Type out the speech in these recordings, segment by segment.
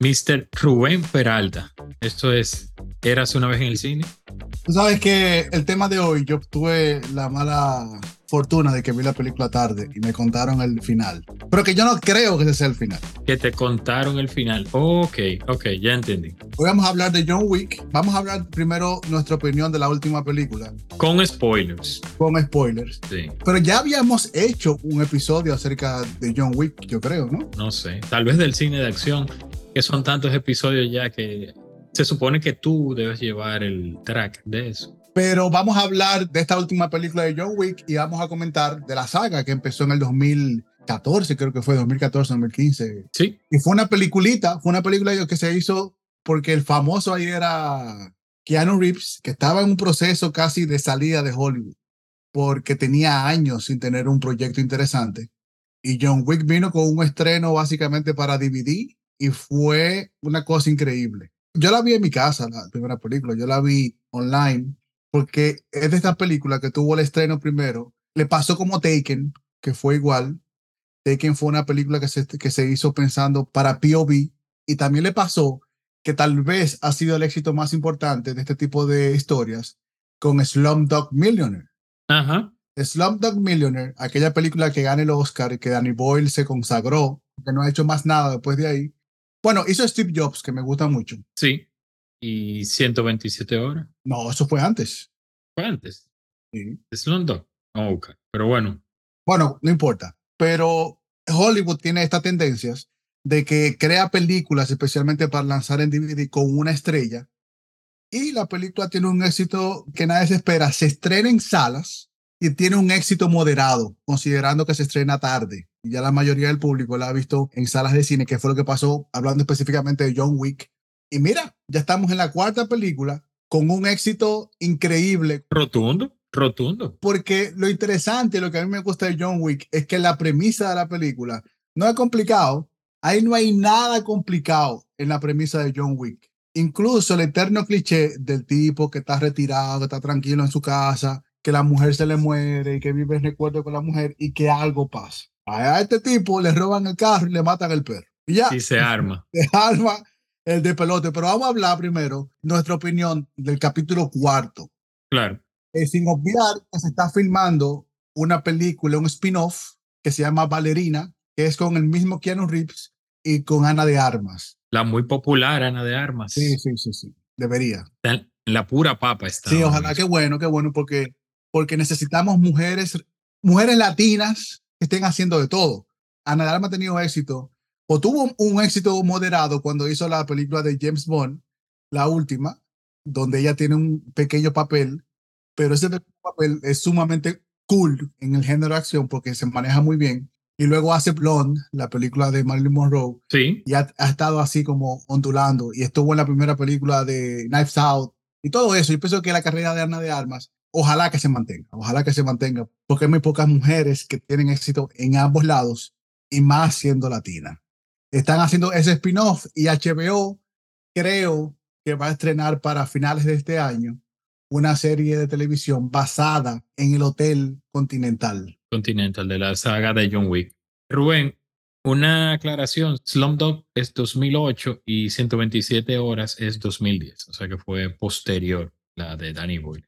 Mr. Rubén Peralta. Esto es Érase una vez en el cine. Tú sabes que el tema de hoy, yo tuve la mala fortuna de que vi la película tarde y me contaron el final. Pero que yo no creo que ese sea el final. Que te contaron el final. Ok, ok, ya entendí. Hoy vamos a hablar de John Wick. Vamos a hablar primero nuestra opinión de la última película. Con spoilers. Con spoilers. Sí. Pero ya habíamos hecho un episodio acerca de John Wick, yo creo, ¿no? No sé. Tal vez del cine de acción, que son tantos episodios ya que se supone que tú debes llevar el track de eso. Pero vamos a hablar de esta última película de John Wick y vamos a comentar de la saga que empezó en el 2014, creo que fue 2014, 2015. Sí. Y fue una peliculita, fue una película que se hizo porque el famoso ahí era Keanu Reeves, que estaba en un proceso casi de salida de Hollywood, porque tenía años sin tener un proyecto interesante. Y John Wick vino con un estreno básicamente para DVD y fue una cosa increíble. Yo la vi en mi casa, la primera película, yo la vi online, porque es de esta película que tuvo el estreno primero. Le pasó como Taken, que fue igual. Taken fue una película que se, que se hizo pensando para POV, y también le pasó que tal vez ha sido el éxito más importante de este tipo de historias con Slumdog Millionaire. Ajá. Slumdog Millionaire, aquella película que gana el Oscar y que Danny Boyle se consagró, que no ha hecho más nada después de ahí, bueno, hizo Steve Jobs, que me gusta mucho. Sí. ¿Y 127 horas? No, eso fue antes. ¿Fue antes? Sí. Es London. Oh, ok. Pero bueno. Bueno, no importa. Pero Hollywood tiene estas tendencias de que crea películas especialmente para lanzar en DVD con una estrella y la película tiene un éxito que nadie se espera. Se estrena en salas y tiene un éxito moderado, considerando que se estrena tarde. Y ya la mayoría del público la ha visto en salas de cine, que fue lo que pasó hablando específicamente de John Wick. Y mira, ya estamos en la cuarta película con un éxito increíble. Rotundo, rotundo. Porque lo interesante, lo que a mí me gusta de John Wick es que la premisa de la película no es complicado. Ahí no hay nada complicado en la premisa de John Wick. Incluso el eterno cliché del tipo que está retirado, que está tranquilo en su casa, que la mujer se le muere y que vive en recuerdo con la mujer y que algo pasa. A este tipo le roban el carro y le matan el perro. Y ya. Y se arma. Se arma el de pelote. Pero vamos a hablar primero nuestra opinión del capítulo cuarto. Claro. Eh, sin olvidar que se está filmando una película, un spin-off que se llama Valerina, que es con el mismo Keanu Reeves y con Ana de Armas. La muy popular Ana de Armas. Sí, sí, sí, sí. Debería. La pura papa está. Sí, ojalá, qué bueno, qué bueno, porque, porque necesitamos mujeres, mujeres latinas estén haciendo de todo. Ana de Armas ha tenido éxito, o tuvo un éxito moderado cuando hizo la película de James Bond, la última, donde ella tiene un pequeño papel, pero ese papel es sumamente cool en el género de acción porque se maneja muy bien. Y luego hace Blonde, la película de Marilyn Monroe. Sí. Y ha, ha, estado así como ondulando. Y estuvo en la primera película de Knives Out. Y todo eso. Yo pienso que la carrera de Ana de Armas, ojalá que se mantenga. Ojalá que se mantenga. Porque hay muy pocas mujeres que tienen éxito en ambos lados. Y más siendo latina. Están haciendo ese spin-off. Y HBO, creo que va a estrenar para finales de este año una serie de televisión basada en el Hotel Continental. Continental de la saga de John Wick. Rubén, una aclaración, Slumdog es 2008 y 127 horas es 2010, o sea que fue posterior la de Danny Boyle.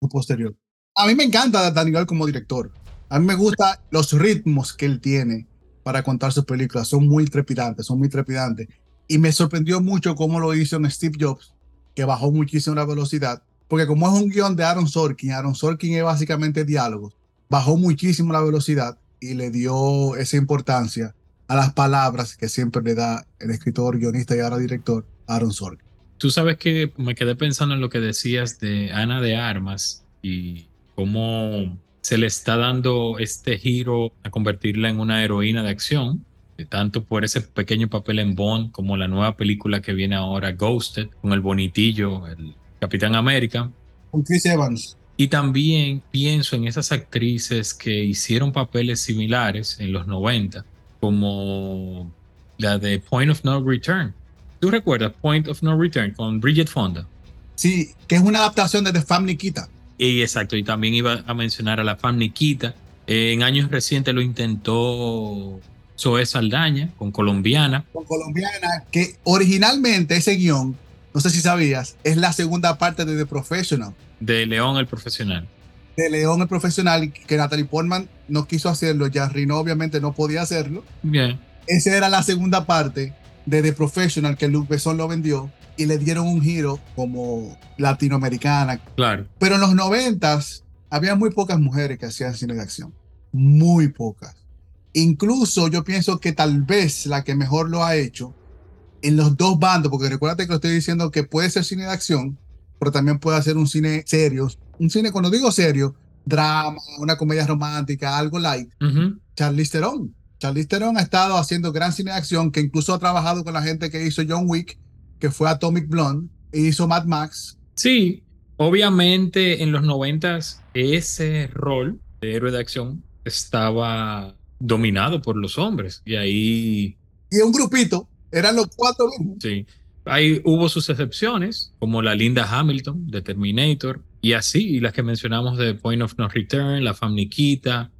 Posterior. A mí me encanta Boyle como director. A mí me gustan los ritmos que él tiene para contar sus películas. Son muy trepidantes, son muy trepidantes. Y me sorprendió mucho cómo lo hizo en Steve Jobs, que bajó muchísimo la velocidad. Porque como es un guion de Aaron Sorkin, Aaron Sorkin es básicamente diálogos bajó muchísimo la velocidad y le dio esa importancia a las palabras que siempre le da el escritor, guionista y ahora director Aaron Sorkin. Tú sabes que me quedé pensando en lo que decías de Ana de Armas y cómo se le está dando este giro a convertirla en una heroína de acción, tanto por ese pequeño papel en Bond como la nueva película que viene ahora, Ghosted, con el bonitillo, el Capitán América. Con Chris Evans. Y también pienso en esas actrices que hicieron papeles similares en los 90, como la de Point of No Return. ¿Tú recuerdas Point of No Return con Bridget Fonda? Sí, que es una adaptación de The Fam Nikita. Y exacto, y también iba a mencionar a la Fam Nikita. Eh, en años recientes lo intentó Zoe Saldaña con Colombiana. Con Colombiana, que originalmente ese guion, no sé si sabías, es la segunda parte de The Professional. De León el Profesional. De León el Profesional, que Natalie Portman no quiso hacerlo, ya Rino obviamente no podía hacerlo. Bien. Esa era la segunda parte de The Professional que Luke Besson lo vendió y le dieron un giro como latinoamericana. Claro. Pero en los noventas había muy pocas mujeres que hacían cine de acción. Muy pocas. Incluso yo pienso que tal vez la que mejor lo ha hecho en los dos bandos, porque recuérdate que lo estoy diciendo que puede ser cine de acción, pero también puede ser un cine serio. Un cine, cuando digo serio, drama, una comedia romántica, algo light. Charlize Theron. Charlize Theron ha estado haciendo gran cine de acción, que incluso ha trabajado con la gente que hizo John Wick, que fue Atomic Blonde, e hizo Mad Max. Sí, obviamente en los noventas ese rol de héroe de acción estaba dominado por los hombres y ahí... Y un grupito, eran los cuatro Sí, ahí hubo sus excepciones, como la Linda Hamilton de Terminator, y así, y las que mencionamos de Point of No Return, La Fam Nikita.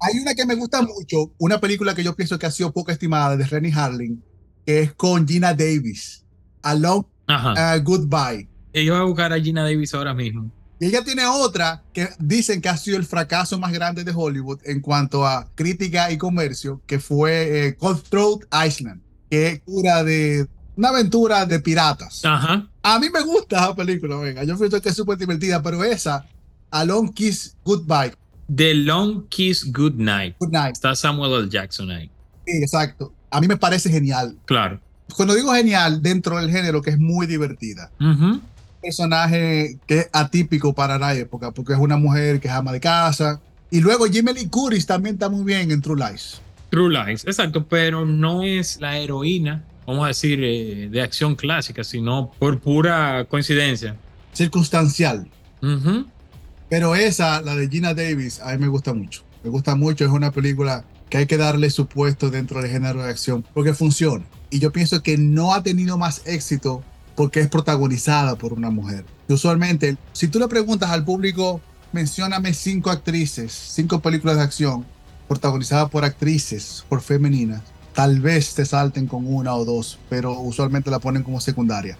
Hay una que me gusta mucho, una película que yo pienso que ha sido poco estimada, de Rennie Harling, que es con Gina Davis, A Long uh, Goodbye. Yo voy a buscar a Gina Davis ahora mismo. Y ella tiene otra que dicen que ha sido el fracaso más grande de Hollywood en cuanto a crítica y comercio, que fue eh, Cutthroat Island, que es una de una aventura de piratas. Ajá. A mí me gusta esa película, venga. Yo pienso que es súper divertida, pero esa, A Long Kiss Goodbye. The Long Kiss Goodnight. Good Night. Está Samuel L. Jackson ahí. Sí, exacto. A mí me parece genial. Claro. Cuando digo genial, dentro del género, que es muy divertida. Ujú. personaje que es atípico para la época, porque es una mujer que es ama de casa. Y luego Jimmy Lee Curtis también está muy bien en True Lies. True Lies, exacto, pero no es la heroína, vamos a decir, eh, de acción clásica, sino por pura coincidencia. Circunstancial. Ujú. Pero esa, la de Gina Davis, a mí me gusta mucho. Me gusta mucho, es una película que hay que darle su puesto dentro del género de acción, porque funciona. Y yo pienso que no ha tenido más éxito porque es protagonizada por una mujer. Y usualmente, si tú le preguntas al público, mencióname cinco actrices, cinco películas de acción protagonizadas por actrices, por femeninas, tal vez te salten con una o dos, pero usualmente la ponen como secundaria.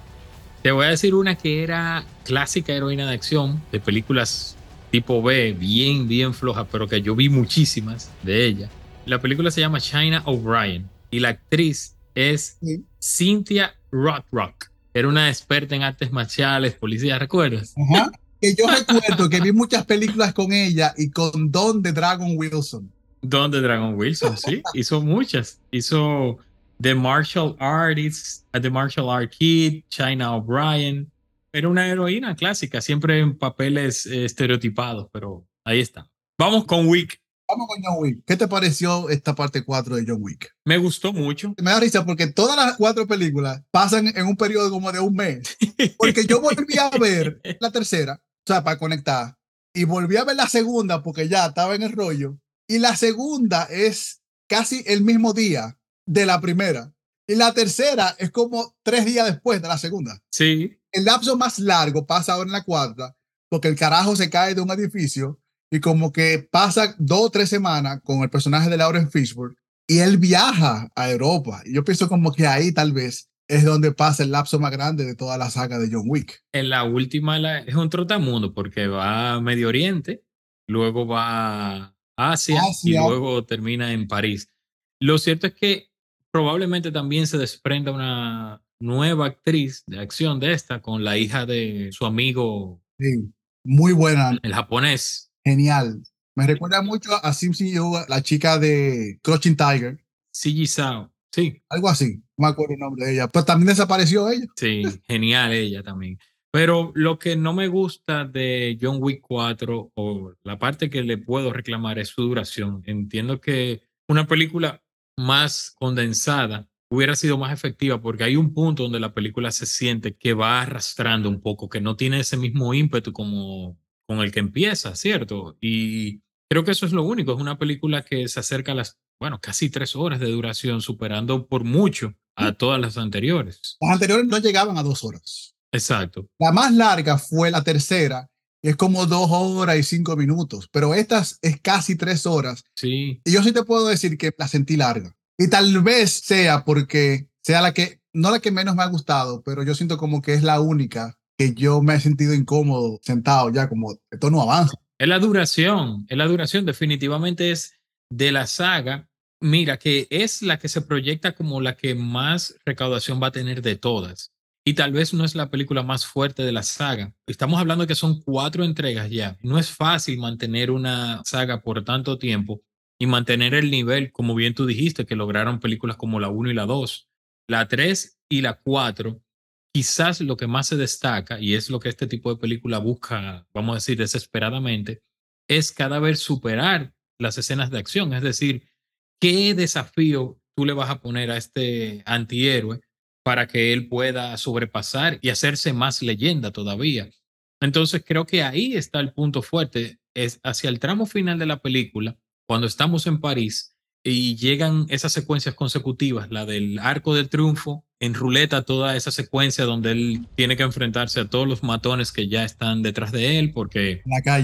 Te voy a decir una que era clásica heroína de acción, de películas tipo B, bien, bien floja, pero que yo vi muchísimas de ella. La película se llama China O'Brien y la actriz es Sí. Cynthia Rothrock. Era una experta en artes marciales, policía, ¿recuerdas? Ajá. Que yo recuerdo que vi muchas películas con ella y con Don de Dragon Wilson. Don de Dragon Wilson, sí. Hizo muchas. Hizo The Martial Artist, The Martial Art Kid, China O'Brien. Era una heroína clásica, siempre en papeles eh, estereotipados, pero ahí está. Vamos con Wick. Vamos con John Wick. ¿Qué te pareció esta parte 4 de John Wick? Me gustó mucho. Me da risa porque todas las cuatro películas pasan en un periodo como de un mes. Porque yo volví a ver la tercera, o sea, para conectar, y volví a ver la segunda porque ya estaba en el rollo. Y la segunda es casi el mismo día de la primera. Y la tercera es como tres días después de la segunda. Sí, El lapso más largo pasa ahora en la cuarta, porque el carajo se cae de un edificio y como que pasa dos o tres semanas con el personaje de Lauren Fishburne y él viaja a Europa. Y yo pienso como que ahí tal vez es donde pasa el lapso más grande de toda la saga de John Wick. en la última la- es un trotamundo porque va a Medio Oriente, luego va a Asia, y Asia. luego termina en París. Lo cierto es que probablemente también se desprenda una nueva actriz de acción de esta con la hija de su amigo, Sí, muy buena, el japonés, genial. Me recuerda mucho a Simpson Yu, la chica de Crouching Tiger, Siji Sao. Sí, algo así. No me acuerdo el nombre de ella, pero también desapareció ella. sí, genial ella también. Pero lo que no me gusta de John Wick 4 o la parte que le puedo reclamar es su duración. Entiendo que una película más condensada hubiera sido más efectiva porque hay un punto donde la película se siente que va arrastrando un poco, que no tiene ese mismo ímpetu como, con el que empieza, ¿cierto? Y creo que eso es lo único, es una película que se acerca a las, bueno, casi tres horas de duración, superando por mucho a todas las anteriores. Las anteriores no llegaban a dos horas. Exacto. La más larga fue la tercera, es como dos horas y cinco minutos, pero esta es casi tres horas. Sí. Y yo sí te puedo decir que la sentí larga. Y tal vez sea porque sea la que, no la que menos me ha gustado, pero yo siento como que es la única que yo me he sentido incómodo sentado ya, como esto no avanza. Es la duración, es la duración, definitivamente es de la saga. Mira, que es la que se proyecta como la que más recaudación va a tener de todas y tal vez no es la película más fuerte de la saga. Estamos hablando que son cuatro entregas ya. No es fácil mantener una saga por tanto tiempo y mantener el nivel, como bien tú dijiste, que lograron películas como la 1 y la 2. La 3 y la 4, quizás lo que más se destaca, y es lo que este tipo de película busca, vamos a decir, desesperadamente, es cada vez superar las escenas de acción. Es decir, ¿qué desafío tú le vas a poner a este antihéroe para que él pueda sobrepasar y hacerse más leyenda todavía. Entonces creo que ahí está el punto fuerte, es hacia el tramo final de la película, cuando estamos en París y llegan esas secuencias consecutivas, la del arco del triunfo, en ruleta toda esa secuencia donde él tiene que enfrentarse a todos los matones que ya están detrás de él porque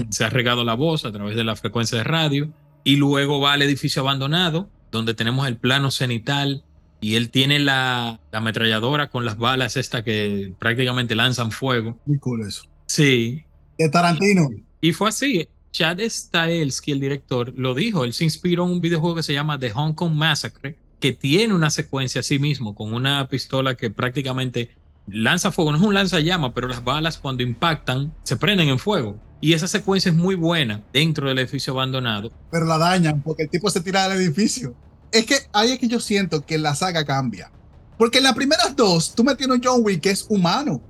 se ha regado la voz a través de la frecuencia de radio y luego va al edificio abandonado donde tenemos el plano cenital y él tiene la, ametralladora con las balas esta que prácticamente lanzan fuego. Muy cool eso. Sí. De Tarantino. Y fue así. Chad Stahelski, el director, lo dijo. Él se inspiró en un videojuego que se llama The Hong Kong Massacre, que tiene una secuencia así mismo, con una pistola que prácticamente lanza fuego. No es un lanzallamas, pero las balas cuando impactan se prenden en fuego. Y esa secuencia es muy buena dentro del edificio abandonado. Pero la dañan porque el tipo se tira del edificio es que ahí es que yo siento que la saga cambia. Porque en las primeras dos, tú me tienes un John Wick que es humano.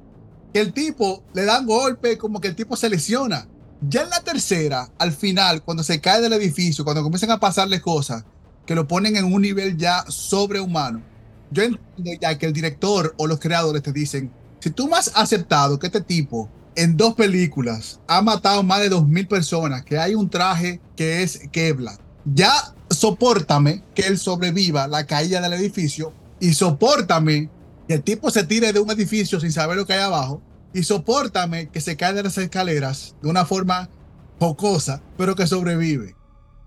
Que el tipo le dan golpe, como que el tipo se lesiona. Ya en la tercera, al final, cuando se cae del edificio, cuando comienzan a pasarle cosas que lo ponen en un nivel ya sobrehumano, yo entiendo ya que el director o los creadores te dicen, si tú me has aceptado que este tipo en dos películas ha matado más de 2.000 personas, que hay un traje que es Kevlar, ya soportame que él sobreviva la caída del edificio y soportame que el tipo se tire de un edificio sin saber lo que hay abajo y soportame que se cae de las escaleras de una forma jocosa, pero que sobrevive.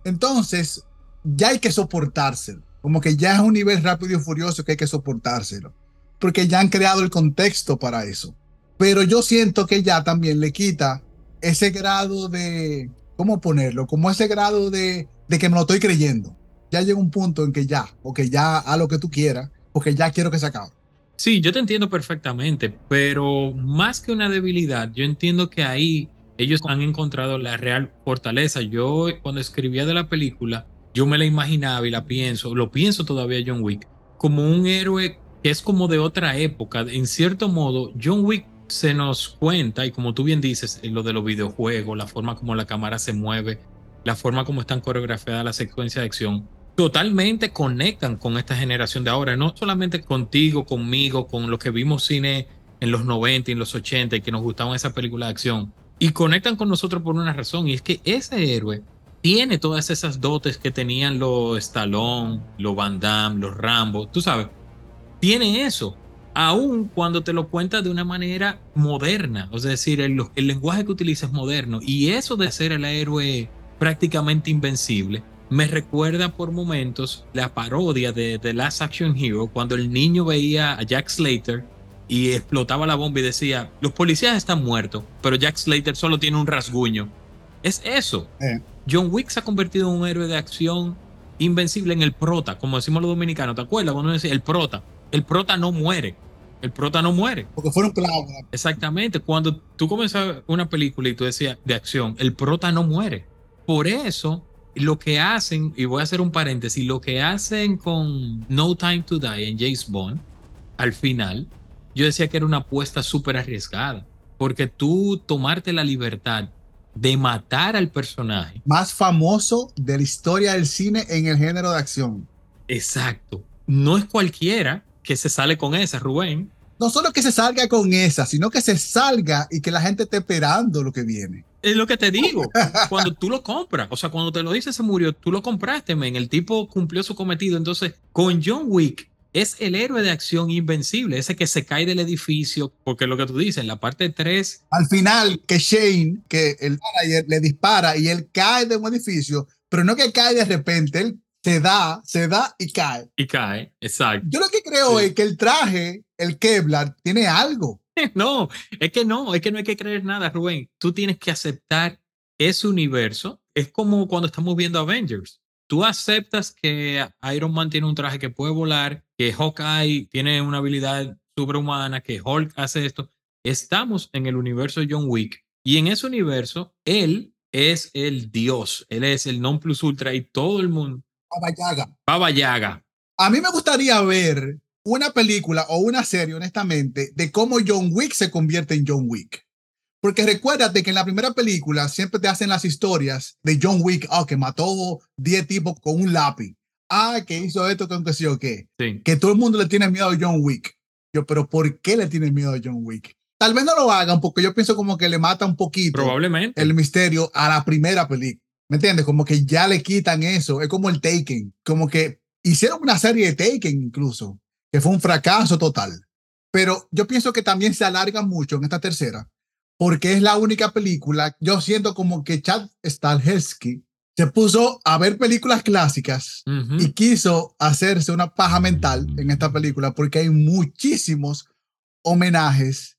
Entonces, ya hay que soportárselo. Como que ya es un nivel rápido y furioso que hay que soportárselo. Porque ya han creado el contexto para eso. Pero yo siento que ya también le quita ese grado de, ¿cómo ponerlo? Como ese grado de de que me lo estoy creyendo. Ya llega un punto en que ya, o que ya a lo que tú quieras, porque ya quiero que se acabe. Sí, yo te entiendo perfectamente, pero más que una debilidad, yo entiendo que ahí ellos han encontrado la real fortaleza. Yo cuando escribía de la película, yo me la imaginaba y la pienso, lo pienso todavía John Wick, como un héroe que es como de otra época. En cierto modo, John Wick se nos cuenta, y como tú bien dices, lo de los videojuegos, la forma como la cámara se mueve, la forma como están coreografiadas las secuencias de acción, totalmente conectan con esta generación de ahora, no solamente contigo, conmigo, con los que vimos cine en los 90 y en los 80 y que nos gustaban esas películas de acción, y conectan con nosotros por una razón, y es que ese héroe tiene todas esas dotes que tenían los Stallone, los Van Damme, los Rambo, tú sabes, tiene eso, aun cuando te lo cuentas de una manera moderna, es decir, el, lenguaje que utiliza es moderno, y eso de ser el héroe prácticamente invencible. Me recuerda por momentos la parodia de The Last Action Hero cuando el niño veía a Jack Slater y explotaba la bomba y decía, los policías están muertos, pero Jack Slater solo tiene un rasguño. Es eso. Eh. John Wick se ha convertido en un héroe de acción invencible en el prota, como decimos los dominicanos. ¿Te acuerdas cuando decía el prota? El prota no muere. El prota no muere. Porque fueron clavos. Exactamente. Cuando tú comienzas una película y tú decías de acción, el prota no muere. Por eso, lo que hacen, y voy a hacer un paréntesis, lo que hacen con No Time to Die en James Bond, al final, yo decía que era una apuesta súper arriesgada, porque tú tomarte la libertad de matar al personaje. Más famoso de la historia del cine en el género de acción. Exacto. No es cualquiera que se sale con esa, Rubén. No solo que se salga con esa, sino que se salga y que la gente esté esperando lo que viene. Es lo que te digo. Cuando tú lo compras, o sea, cuando te lo dice se murió, tú lo compraste, men. El tipo cumplió su cometido. Entonces, con John Wick, es el héroe de acción invencible, ese que se cae del edificio, porque lo que tú dices, en la parte 3. Al final, que Shane, que el manager le dispara y él cae de un edificio, pero no que cae de repente, él se da, se da y cae. Y cae, exacto. Yo lo que creo es que el traje, el Kevlar, tiene algo. No, es que no, es que no hay que creer nada, Rubén. Tú tienes que aceptar ese universo. Es como cuando estamos viendo Avengers. Tú aceptas que Iron Man tiene un traje que puede volar, que Hawkeye tiene una habilidad superhumana, que Hulk hace esto. Estamos en el universo de John Wick y en ese universo él es el dios, él es el non plus ultra y todo el mundo. Baba Yaga. Baba Yaga. A mí me gustaría ver una película o una serie, honestamente, de cómo John Wick se convierte en John Wick. Porque recuérdate que en la primera película siempre te hacen las historias de John Wick, oh, que mató 10 tipos con un lápiz. Ah, que hizo esto que sí o qué. Que todo el mundo le tiene miedo a John Wick. Yo, pero ¿por qué le tiene miedo a John Wick? Tal vez no lo hagan porque yo pienso como que le mata un poquito Probablemente. el misterio a la primera película. ¿Me entiendes? Como que ya le quitan eso. Es como el Taken. Como que hicieron una serie de Taken incluso que fue un fracaso total. Pero yo pienso que también se alarga mucho en esta tercera, porque es la única película, yo siento como que Chad Stahelski se puso a ver películas clásicas y quiso hacerse una paja mental en esta película, porque hay muchísimos homenajes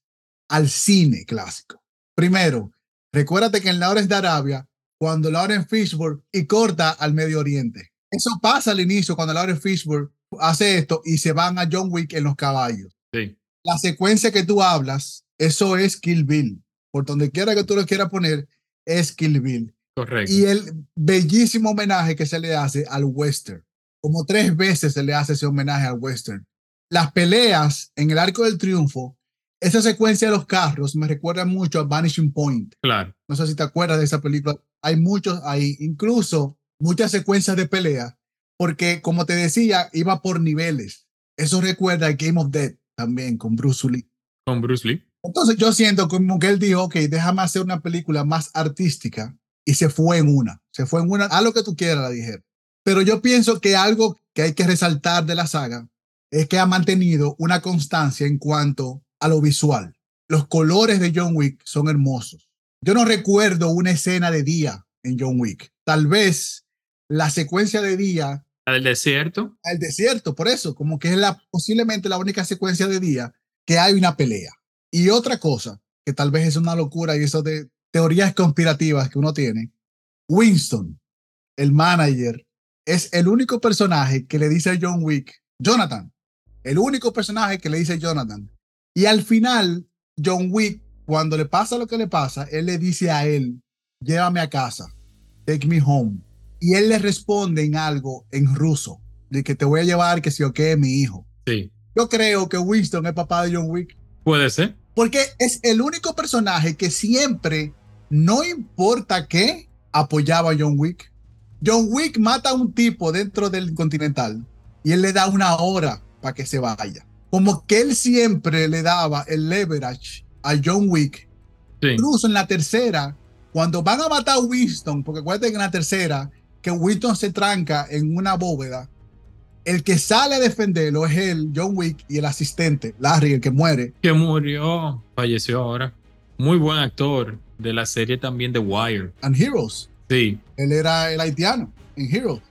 al cine clásico. Primero, recuérdate que en Lawrence de Arabia, cuando Lauren Fishburne y corta al Medio Oriente. Eso pasa al inicio cuando Lauren Fishburne hace esto y se van a John Wick en los caballos. Sí. La secuencia que tú hablas, eso es Kill Bill. Por donde quiera que tú lo quieras poner, es Kill Bill. Correcto. Y el bellísimo homenaje que se le hace al western. Como tres veces se le hace ese homenaje al western. Las peleas en el Arco del Triunfo, esa secuencia de los carros me recuerda mucho a Vanishing Point. Claro. No sé si te acuerdas de esa película. Hay muchos ahí, incluso muchas secuencias de pelea porque como te decía, iba por niveles. Eso recuerda a Game of Death también con Bruce Lee. Con Bruce Lee. Entonces yo siento como que él dijo, ok, déjame hacer una película más artística y se fue en una. Se fue en una, a lo que tú quieras, la dije. Pero yo pienso que algo que hay que resaltar de la saga es que ha mantenido una constancia en cuanto a lo visual. Los colores de John Wick son hermosos. Yo no recuerdo una escena de día en John Wick. Tal vez la secuencia de día al desierto. Al desierto, por eso, como que es la, posiblemente la única secuencia de día que hay una pelea. Y otra cosa, que tal vez es una locura y eso de teorías conspirativas que uno tiene, Winston, el manager, es el único personaje que le dice a John Wick, Jonathan, el único personaje que le dice Jonathan. Y al final, John Wick, cuando le pasa lo que le pasa, él le dice a él, llévame a casa, take me home y él le responde en algo en ruso, de que te voy a llevar, que si o qué, mi hijo. Sí. Yo creo que Winston es papá de John Wick. Puede ser. Porque es el único personaje que siempre, no importa qué, apoyaba a John Wick. John Wick mata a un tipo dentro del Continental y él le da una hora para que se vaya. Como que él siempre le daba el leverage a John Wick. Sí. Incluso en la tercera, cuando van a matar a Winston, porque acuérdate que en la tercera que Winston se tranca en una bóveda, el que sale a defenderlo es el John Wick y el asistente, Larry, el que muere. Que murió, falleció ahora. Muy buen actor de la serie también de Wire. And Heroes. Sí. Él era el haitiano en Heroes.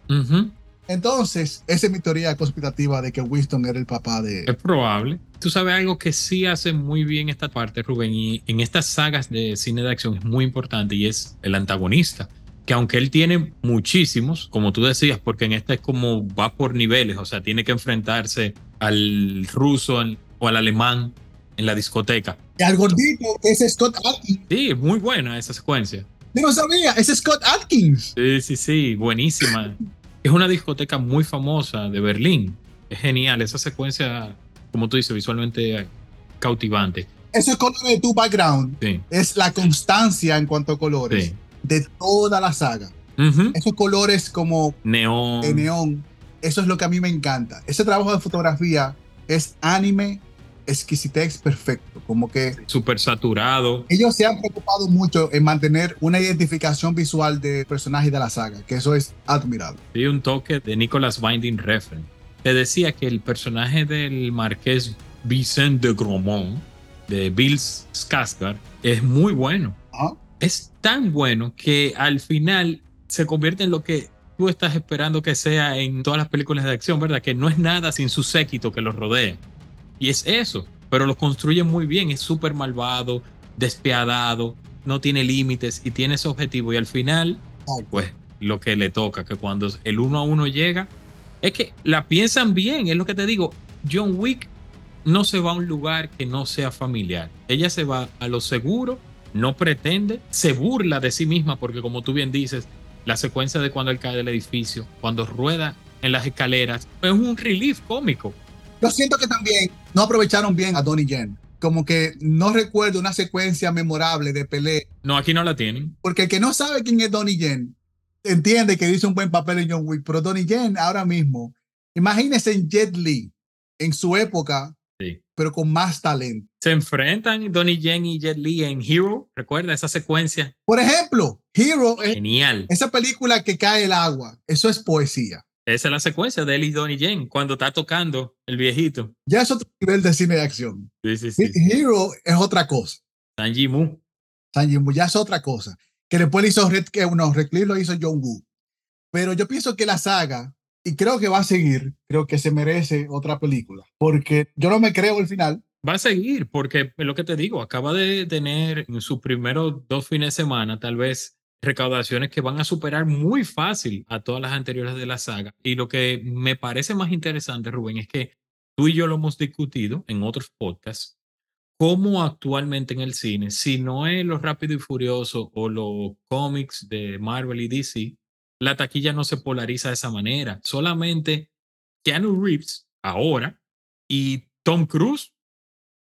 Entonces, esa es mi teoría conspirativa de que Winston era el papá de... Es probable. Tú sabes algo que sí hace muy bien esta parte, Rubén, y en estas sagas de cine de acción es muy importante y es el antagonista que aunque él tiene muchísimos, como tú decías, porque en esta es como va por niveles, o sea, tiene que enfrentarse al ruso o al alemán en la discoteca. Y al gordito, es Scott Atkins. Sí, muy buena esa secuencia. Yo no sabía, es Scott Atkins. Sí, sí, sí, buenísima. es una discoteca muy famosa de Berlín. Es genial, esa secuencia, como tú dices, visualmente cautivante. Ese color de tu background sí. es la constancia en cuanto a colores. Sí de toda la saga. Esos colores como neón. de neón, eso es lo que a mí me encanta. Ese trabajo de fotografía es anime exquisitez perfecto, como que Súper saturado. ellos se han preocupado mucho en mantener una identificación visual del personaje de la saga, que eso es admirable. Y un toque de Nicholas Binding Refn. Te decía que el personaje del marqués Vicente de Gromont, de Bill Skarsgård, es muy bueno. Ajá. Es tan bueno que al final se convierte en lo que tú estás esperando que sea en todas las películas de acción, ¿verdad? Que no es nada sin su séquito que los rodea. Y es eso, pero lo construye muy bien, es súper malvado, despiadado, no tiene límites y tiene ese objetivo. Y al final, pues lo que le toca, que cuando el uno a uno llega, es que la piensan bien, es lo que te digo. John Wick no se va a un lugar que no sea familiar. Ella se va a lo seguro, no pretende, se burla de sí misma, porque como tú bien dices, la secuencia de cuando él cae del edificio, cuando rueda en las escaleras, es un relief cómico. Yo siento que también no aprovecharon bien a Donnie Yen. Como que no recuerdo una secuencia memorable de pelea. No, aquí no la tienen. Porque el que no sabe quién es Donnie Yen entiende que hizo un buen papel en John Wick. Pero Donnie Yen ahora mismo, imagínense en Jet Li, en su época. Pero con más talento. Se enfrentan Donnie Yen y Jet Li en Hero. Recuerda esa secuencia. Por ejemplo, Hero, es- Genial. esa película que cae el agua, eso es poesía. Esa es la secuencia de él y Donnie Yen cuando está tocando el viejito. Ya es otro nivel de cine de acción. Sí, sí, sí. Hero es otra cosa. Sanji Mu. Sanji Mu ya es otra cosa. Que después hizo Red, que no, Red Cliff lo hizo John Woo. Pero yo pienso que la saga, y creo que va a seguir, creo que se merece otra película. Porque yo no me creo el final. Va a seguir, porque es lo que te digo, acaba de tener en sus primeros dos fines de semana, tal vez, recaudaciones que van a superar muy fácil a todas las anteriores de la saga. Y lo que me parece más interesante, Rubén, es que tú y yo lo hemos discutido en otros podcasts, cómo actualmente en el cine, si no es lo rápido y furioso o los cómics de Marvel y DC, la taquilla no se polariza de esa manera. Solamente Keanu Reeves ahora y Tom Cruise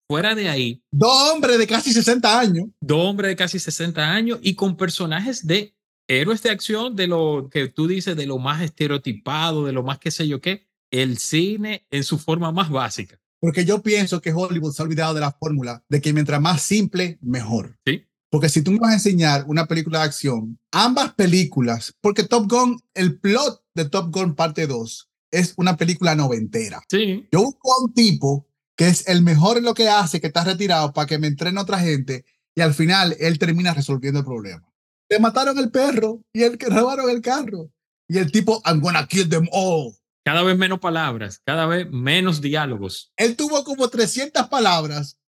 fuera de ahí, Dos hombres de casi 60 años. dos hombres de casi 60 años y con personajes de héroes de acción, de lo que tú dices, de lo más estereotipado, de lo más qué sé yo qué, el cine en su forma más básica. Porque yo pienso que Hollywood se ha olvidado de la fórmula de que mientras más simple, mejor. ¿Sí? Porque si tú me vas a enseñar una película de acción, ambas películas, porque Top Gun, el plot de Top Gun parte 2 es una película noventera. Sí, Yo busco a un tipo que es el mejor en lo que hace, que está retirado para que me entrene otra gente y al final él termina resolviendo el problema. Le mataron el perro y el que robaron el carro. Y el tipo, I'm gonna kill them all. cada vez menos palabras, cada vez menos diálogos, Él tuvo como 300 palabras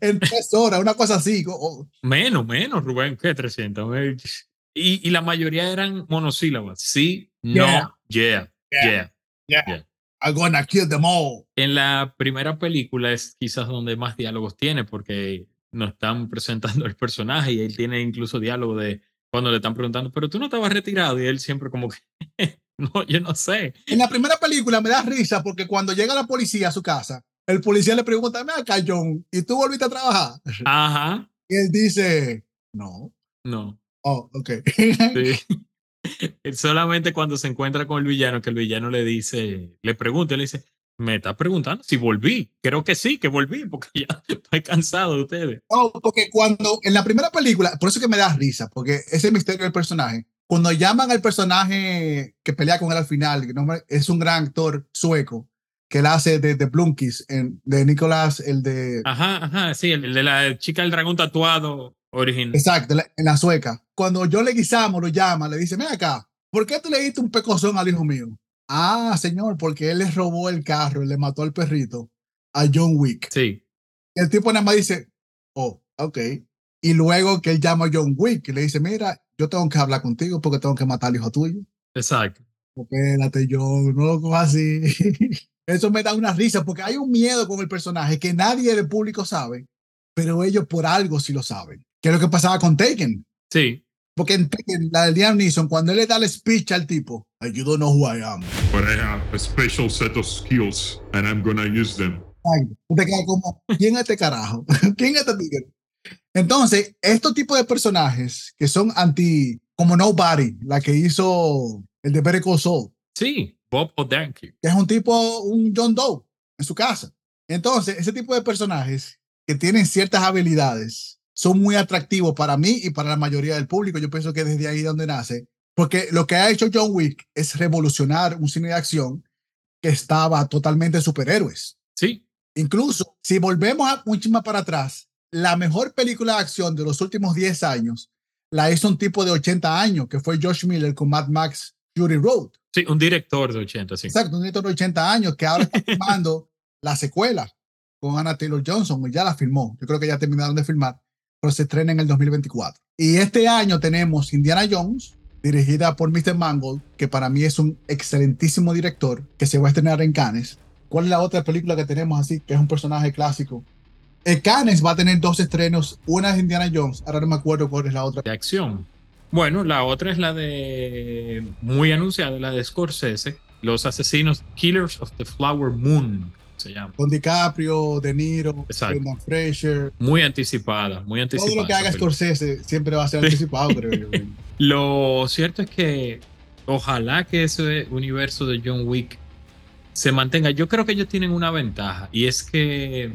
en tres horas, una cosa así. o- menos, menos, Rubén, ¿qué 300? Eh, Y, y la mayoría eran monosílabas. Sí, no, yeah, Yeah. yeah. I'm gonna kill them all. En la primera película es quizás donde más diálogos tiene, porque nos están presentando el personaje y él tiene incluso diálogo de cuando le están preguntando, pero tú no estabas retirado y él siempre como que, no, yo no sé. En la primera película me da risa porque cuando llega la policía a su casa, el policía le pregunta, "Ven acá, John, ¿y tú volviste a trabajar? Ajá, Y él dice, no. no. Oh, ok. Sí. Solamente cuando se encuentra con el villano, que el villano le dice, le pregunta, le dice, me está preguntando si volví. Creo que sí, que volví, porque ya estoy cansado de ustedes. Oh, porque cuando en la primera película, por eso que me da risa, porque ese misterio del personaje, cuando llaman al personaje que pelea con él al final, que no me- es un gran actor sueco, que él hace de, de Blunkis, en, de Nicolás, el de... Ajá, ajá, sí, el, el de la chica del dragón tatuado original. Exacto, la- en la sueca. Cuando John Leguizamo lo llama, le dice, ven acá, ¿por qué tú le diste un pecozón al hijo mío? Ah, señor, porque él le robó el carro le mató al perrito a John Wick. Sí, El tipo nada más dice, oh, ok. Y luego que él llama a John Wick y le dice, mira, yo tengo que hablar contigo porque tengo que matar al hijo tuyo. exacto. Espérate, John, no lo cojas así. Eso me da una risa porque hay un miedo con el personaje que nadie del público sabe, pero ellos por algo sí lo saben. Que es lo que pasaba con Taken. Sí, Porque en Taken, la de Liam Neeson, cuando él le da el speech al tipo, "Like, you don't know who I am. but I have a special set of skills and I'm gonna use them. Ay, tú te quedas como, ¿quién es este carajo? ¿Quién es este tigre? Entonces, estos tipos de personajes que son anti, como Nobody, la que hizo el de Better sí, Bob Odenkirk. que es un tipo, un John Doe en su casa. Entonces, ese tipo de personajes que tienen ciertas habilidades son muy atractivos para mí y para la mayoría del público. Yo pienso que desde ahí donde nace, porque lo que ha hecho John Wick es revolucionar un cine de acción que estaba totalmente superhéroes. Sí. Incluso si volvemos a mucho más para atrás, la mejor película de acción de los últimos 10 años la hizo un tipo de 80 años, que fue Josh Miller con Mad Max Fury Road. Sí, un director de 80, sí. Exacto, un director de 80 años que ahora está filmando la secuela con Anna Taylor Johnson, ya la filmó. Yo creo que ya terminaron de filmar, pero se estrena en el 2024. Y este año tenemos Indiana Jones, dirigida por Mr. Mangold, que para mí es un excelentísimo director, que se va a estrenar en Cannes. ¿Cuál es la otra película que tenemos así, que es un personaje clásico? El Cannes va a tener dos estrenos, una es Indiana Jones, ahora no me acuerdo cuál es la otra. De acción. Bueno, la otra es la de, muy anunciada, la de Scorsese, Los Asesinos, Killers of the Flower Moon, se llama. Con DiCaprio, De Niro. Brendan Fraser. Muy anticipada, muy anticipada. Todo lo que haga. Scorsese siempre va a ser anticipado, creo yo. Lo cierto es que ojalá que ese universo de John Wick se mantenga. Yo creo que ellos tienen una ventaja y es que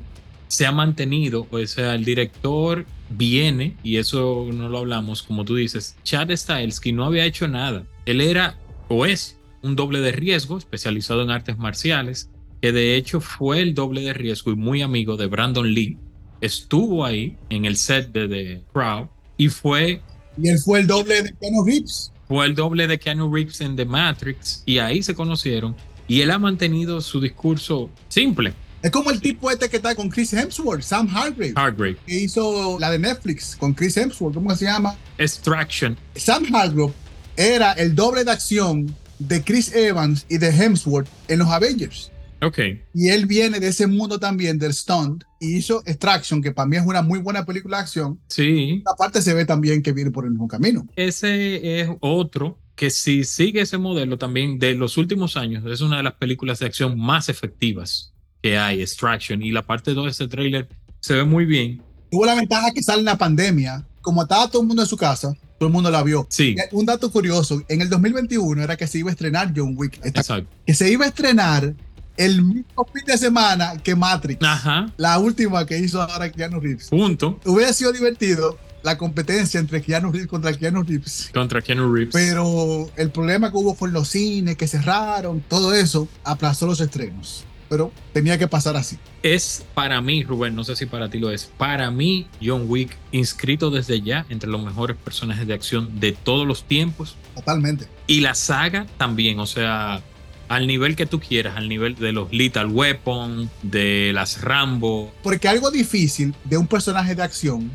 se ha mantenido, o sea, el director viene, y eso no lo hablamos, como tú dices, Chad Stahelski no había hecho nada. Él era o es un doble de riesgo especializado en artes marciales, que de hecho fue el doble de riesgo y muy amigo de Brandon Lee. Estuvo ahí en el set de The Crowd y fue Y él fue el doble de Keanu Reeves. fue el doble de Keanu Reeves en The Matrix y ahí se conocieron y él ha mantenido su discurso simple, Es como el tipo este que está con Chris Hemsworth, Sam Hargrave, Hargrave, que hizo la de Netflix con Chris Hemsworth. ¿Cómo se llama? extraction, Sam Hargrave era el doble de acción de Chris Evans y de Hemsworth en los Avengers. ok, Y él viene de ese mundo también del stunt y hizo Extraction, que para mí es una muy buena película de acción. sí, Aparte se ve también que viene por el mismo camino. ese es otro que si sigue ese modelo también de los últimos años es una de las películas de acción más efectivas que hay, extraction y la parte 2 de ese tráiler se ve muy bien, Tuvo la ventaja que sale en la pandemia. Como estaba todo el mundo en su casa, todo el mundo la vio. sí, Un dato curioso, en el 2021 era que se iba a estrenar John Wick. Esta- exacto, que se iba a estrenar el mismo fin de semana que Matrix. ajá, La última que hizo ahora Keanu Reeves. punto Hubiera sido divertido la competencia entre Keanu Reeves contra Keanu Reeves. contra Keanu Reeves. Pero el problema que hubo con los cines que cerraron, todo eso aplazó los estrenos. Pero tenía que pasar así. es para mí, Rubén, no sé si para ti lo es, para mí John Wick inscrito desde ya entre los mejores personajes de acción de todos los tiempos Totalmente. y la saga también, o sea, al nivel que tú quieras, al nivel de los Lethal Weapon, de las Rambo, Porque algo difícil de un personaje de acción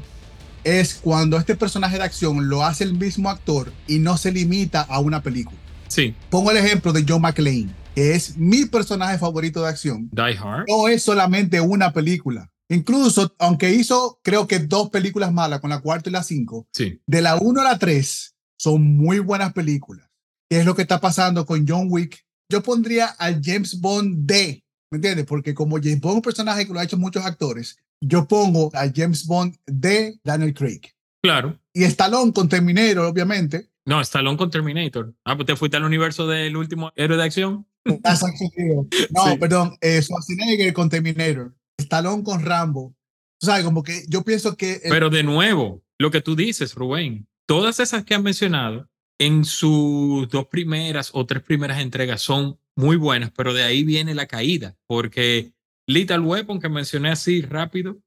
es cuando este personaje de acción lo hace el mismo actor y no se limita a una película. sí, Pongo el ejemplo de John McClane, que es mi personaje favorito de acción. Die Hard, No es solamente una película. Incluso, aunque hizo creo que dos películas malas con la cuarta y la cinco, sí, de la 1 a la 3 son muy buenas películas. ¿Qué es lo que está pasando con John Wick? Yo pondría al James Bond D, ¿me entiendes? Porque como James Bond es un personaje que lo ha hecho muchos actores, yo pongo a James Bond de Daniel Craig. claro. Y Stallone con Terminator, obviamente. No, Stallone con Terminator. Ah, pues te fuiste al universo del último héroe de acción. That's. No, Sí. perdón, eh, Schwarzenegger con Terminator. Stallone con Rambo. Tú sabes, como que yo pienso que el- Pero de nuevo, lo que tú dices, Rubén, todas esas que han mencionado en sus dos primeras o tres primeras entregas son muy buenas, pero de ahí viene la caída, porque Lethal Weapon, que mencioné así rápido,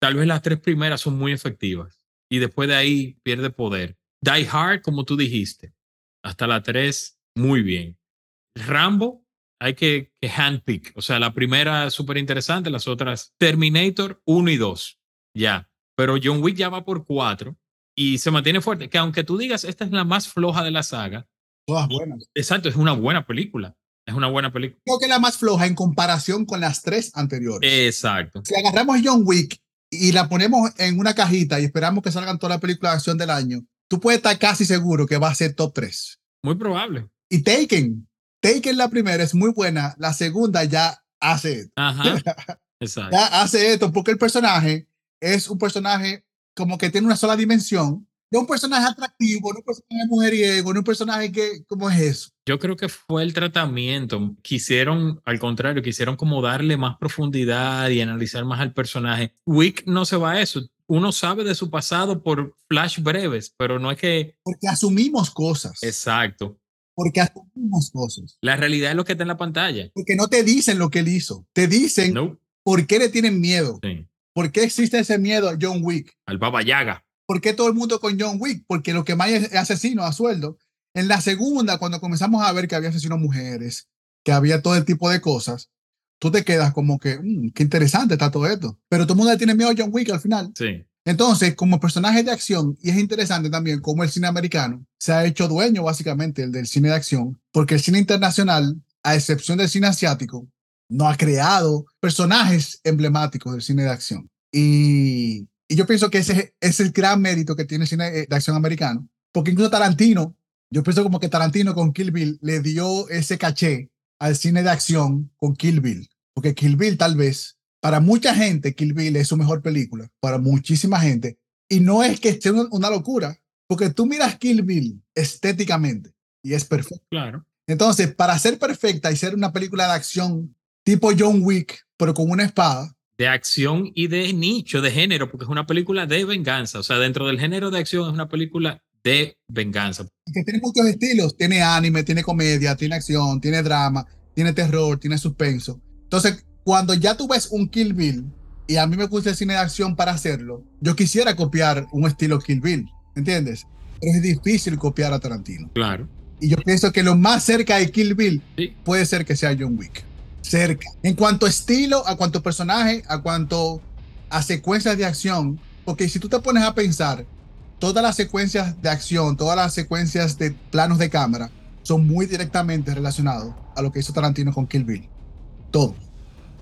tal vez las tres primeras son muy efectivas y después de ahí pierde poder. Die Hard, como tú dijiste, hasta la tres, muy bien. Rambo, hay que, que handpick, o sea, la primera súper interesante, las otras Terminator 1 y 2, ya. Pero John Wick ya va por 4 y se mantiene fuerte, que aunque tú digas, esta es la más floja de la saga, todas buenas. exacto, es una buena película, es una buena película. Creo que es la más floja en comparación con las tres anteriores. Exacto. si agarramos John Wick y la ponemos en una cajita y esperamos que salgan todas las películas de acción del año, tú puedes estar casi seguro que va a ser top 3. Muy probable. Y Taken, Taken la primera es muy buena, la segunda ya hace, Ajá. Exacto. ya hace esto porque el personaje es un personaje como que tiene una sola dimensión No un personaje atractivo, no un personaje mujeriego, no un personaje que, ¿cómo es eso? Yo creo que fue el tratamiento. Quisieron, al contrario, quisieron como darle más profundidad y analizar más al personaje. Wick no se va a eso. Uno sabe de su pasado por flash breves, pero no es que... Porque asumimos cosas. Exacto. Porque asumimos cosas. La realidad es lo que está en la pantalla. Porque no te dicen lo que él hizo. Te dicen No. por qué le tienen miedo. Sí. ¿Por qué existe ese miedo a John Wick? Al Baba Yaga. ¿Por qué todo el mundo con John Wick? Porque lo que más es asesino a sueldo. En la segunda, cuando comenzamos a ver que había asesinos mujeres, que había todo el tipo de cosas, tú te quedas como que, "Mm, qué interesante está todo esto. Pero todo el mundo le tiene miedo a John Wick al final. Sí. Entonces, como personaje de acción, y es interesante también cómo el cine americano se ha hecho dueño básicamente el del cine de acción, porque el cine internacional, a excepción del cine asiático, no ha creado personajes emblemáticos del cine de acción. Y, y yo pienso que ese es el gran mérito que tiene el cine eh, de acción americano, porque incluso Tarantino, yo pienso como que Tarantino con Kill Bill le dio ese caché al cine de acción con Kill Bill, porque Kill Bill tal vez para mucha gente, Kill Bill es su mejor película, para muchísima gente. Y no es que esté una, locura, porque tú miras Kill Bill estéticamente y es perfecto. Claro. Entonces, para ser perfecta y ser una película de acción tipo John Wick, pero con una espada, De acción y de nicho, de género, porque es una película de venganza. O sea, dentro del género de acción es una película de venganza. que tiene muchos estilos, tiene anime, tiene comedia, tiene acción, tiene drama, tiene terror, tiene suspenso. Entonces, cuando ya tú ves un Kill Bill, y a mí me gusta el cine de acción para hacerlo, yo quisiera copiar un estilo Kill Bill, ¿entiendes? Pero es difícil copiar a Tarantino. Claro. Y yo pienso que lo más cerca de Kill Bill Sí. puede ser que sea John Wick. Cerca. En cuanto a estilo, a cuanto a personaje, a cuanto a secuencias de acción, porque si tú te pones a pensar, todas las secuencias de acción, todas las secuencias de planos de cámara son muy directamente relacionados a lo que hizo Tarantino con Kill Bill. Todo.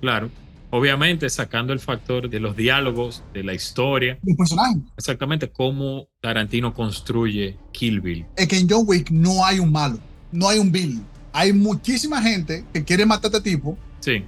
Claro. Obviamente sacando el factor de los diálogos, de la historia, Los personajes. exactamente cómo Tarantino construye Kill Bill. Es que en John Wick no hay un malo, no hay un Bill. Hay muchísima gente que quiere matar a este tipo, Sí,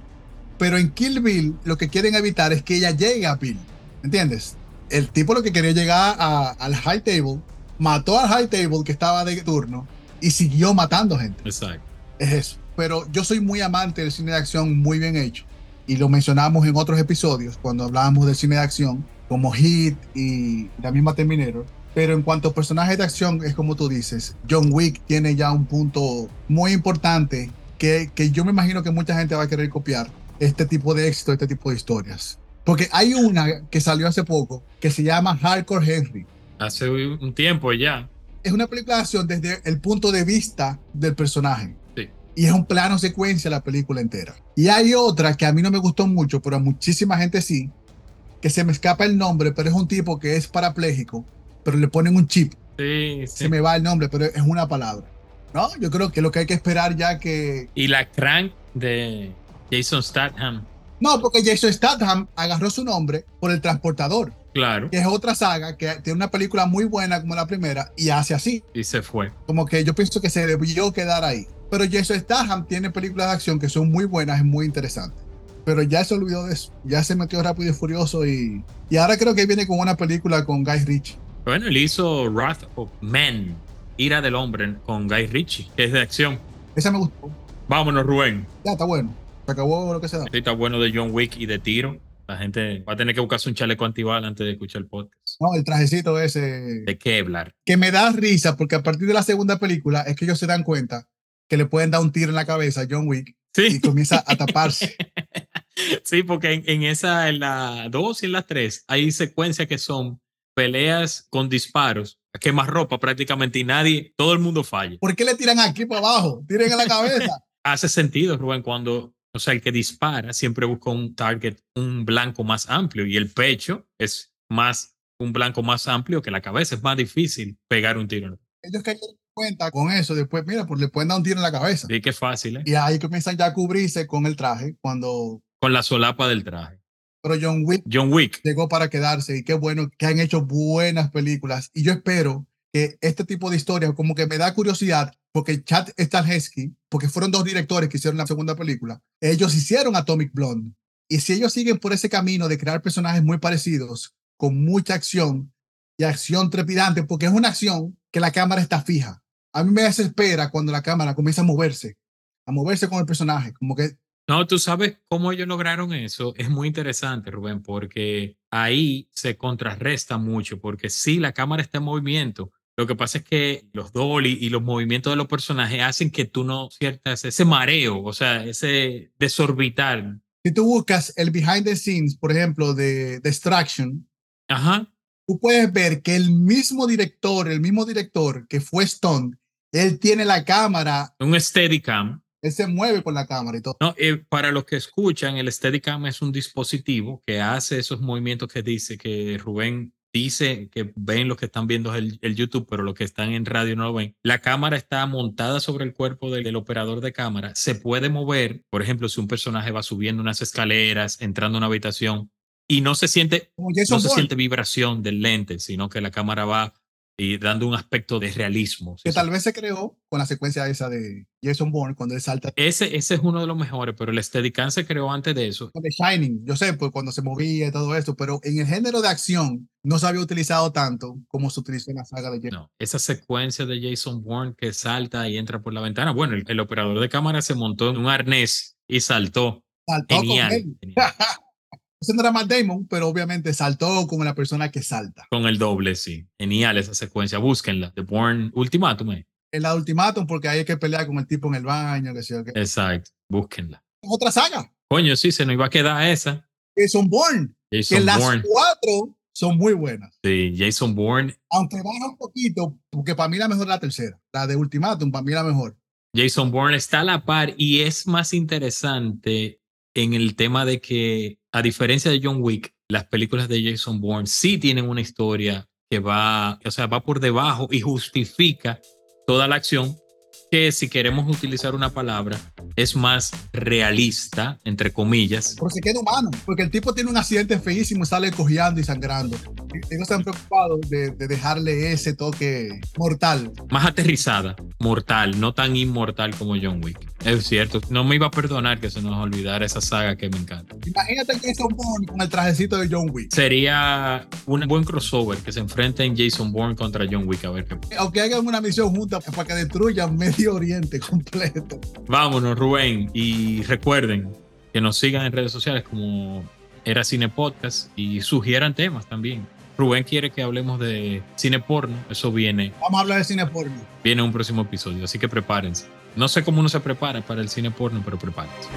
pero en Kill Bill lo que quieren evitar es que ella llegue a Bill. ¿Entiendes? El tipo lo que quería llegar a- al high table, mató al high table que estaba de turno y siguió matando gente. exacto. Es eso. Pero yo soy muy amante del cine de acción muy bien hecho. Y lo mencionamos en otros episodios cuando hablábamos del cine de acción, como Hit y la misma Terminator. Pero en cuanto a personajes de acción, es como tú dices, John Wick tiene ya un punto muy importante que, que yo me imagino que mucha gente va a querer copiar este tipo de éxito, este tipo de historias. Porque hay una que salió hace poco que se llama Hardcore Henry. Hace un tiempo ya. Es una película de acción desde el punto de vista del personaje. Y es un plano secuencia la película entera. Y hay otra que a mí no me gustó mucho, pero a muchísima gente sí, que se me escapa el nombre, pero es un tipo que es parapléjico, pero le ponen un chip. Sí, sí. Se me va el nombre, pero es una palabra. No, yo creo que lo que hay que esperar ya que... Y la crank de Jason Statham. No, porque Jason Statham agarró su nombre por el transportador, Claro. que es otra saga que tiene una película muy buena como la primera y hace así. Y se fue. Como que yo pienso que se debió quedar ahí. Pero Jason Statham tiene películas de acción que son muy buenas y muy interesantes. Pero ya se olvidó de eso. Ya se metió rápido y furioso y, y ahora creo que viene con una película con Guy Ritchie. Bueno, él hizo Wrath of Man, Ira del Hombre, con Guy Ritchie, que es de acción. Esa me gustó. Vámonos, Rubén. Ya está bueno. Se acabó lo que se da. Este está bueno de John Wick y de tiro. La gente va a tener que buscarse un chaleco antibal antes de escuchar el podcast. No, el trajecito ese ¿De hablar? que me da risa porque a partir de la segunda película es que ellos se dan cuenta que le pueden dar un tiro en la cabeza a John Wick y Sí, comienza a taparse. sí porque en, en esa, en la 2 y en la 3, hay secuencias que son peleas con disparos, quemas ropa prácticamente y nadie, todo el mundo falla. ¿Por qué le tiran aquí para abajo? Tiren en la cabeza. Hace sentido, Rubén, cuando, o sea, el que dispara siempre busca un target, un blanco más amplio y el pecho es más, un blanco más amplio que la cabeza. Es más difícil pegar un tiro. Ellos cayeron en cuenta con eso. Después, mira, pues le pueden dar un tiro en la cabeza. Sí, que fácil, ¿eh? Y ahí comienzan ya a cubrirse con el traje cuando... Con la solapa del traje. Pero John Wick John Wick. llegó para quedarse y qué bueno que han hecho buenas películas. Y yo espero que este tipo de historias como que me da curiosidad porque Chad Stahelski, porque fueron dos directores que hicieron la segunda película, ellos hicieron Atomic Blonde. Y si ellos siguen por ese camino de crear personajes muy parecidos, con mucha acción, y acción trepidante, porque es una acción que la cámara está fija. A mí me desespera cuando la cámara comienza a moverse, a moverse con el personaje, como que No, tú sabes cómo ellos lograron eso. Es muy interesante, Rubén, porque ahí se contrarresta mucho, porque sí, la cámara está en movimiento. Lo que pasa es que los dolly y los movimientos de los personajes hacen que tú no sientas ese mareo, o sea, ese desorbitar. si tú buscas el behind the scenes, por ejemplo, de Destruction, Ajá. tú puedes ver que el mismo director, el mismo director que fue Stone, él tiene la cámara, Un Steadicam. él se mueve con la cámara y todo. No, eh, para los que escuchan, el Steadicam es un dispositivo que hace esos movimientos que dice que Rubén dice que ven los que están viendo el, el YouTube, pero los que están en radio no lo ven. La cámara está montada sobre el cuerpo del, del operador de cámara. Se puede mover, por ejemplo, si un personaje va subiendo unas escaleras, entrando a una habitación y no se siente, no se siente vibración del lente, sino que la cámara va y dando un aspecto de realismo. que Sí, tal vez se creó con la secuencia esa de Jason Bourne cuando él salta Ese, ese es uno de los mejores, pero el Steadicam se creó antes de eso. de Shining. Yo sé, pues cuando se movía y todo esto, pero en el género de acción no se había utilizado tanto como se utilizó en la saga de Jason. No, esa secuencia de Jason Bourne que salta y entra por la ventana. Bueno, el, el operador de cámara se montó en un arnés y saltó. Saltó con Genial. él. genial. Ese no era Matt Damon, pero obviamente saltó como la persona que salta. Con el doble, sí. Genial esa secuencia. Búsquenla. The Bourne Ultimatum. eh. En la Ultimatum, porque hay que pelear con el tipo en el baño, que. Exacto. Búsquenla. Otra saga, Coño, sí, se nos iba a quedar esa. Jason Bourne, que Jason las Bourne. cuatro son muy buenas. Sí, Jason Bourne. Aunque baja un poquito, porque para mí la mejor es la tercera. La de Ultimatum, para mí la mejor. Jason Bourne está a la par y es más interesante en el tema de que, a diferencia de John Wick, las películas de Jason Bourne sí tienen una historia que va, o sea, va por debajo y justifica toda la acción, que si queremos utilizar una palabra, es más realista, entre comillas. Pero se queda humano, porque el tipo tiene un accidente feísimo y sale cojeando y sangrando. Y no están preocupados de, de dejarle ese toque mortal. Más aterrizada, mortal, no tan inmortal como John Wick. Es cierto, no me iba a perdonar que se nos olvidara esa saga que me encanta. Imagínate a Jason Bourne con el trajecito de John Wick. Sería un buen crossover que se enfrenten Jason Bourne contra John Wick. A ver qué. Aunque hagan una misión junta para que destruyan Medio Oriente completo. Vámonos, Rubén. Y recuerden que nos sigan en redes sociales como Era Cine Podcast y sugieran temas también. Rubén quiere que hablemos de cine porno. Eso viene, Vamos a hablar de cine porno. viene en un próximo episodio. Así que prepárense. No sé cómo uno se prepara para el cine porno, pero prepárense.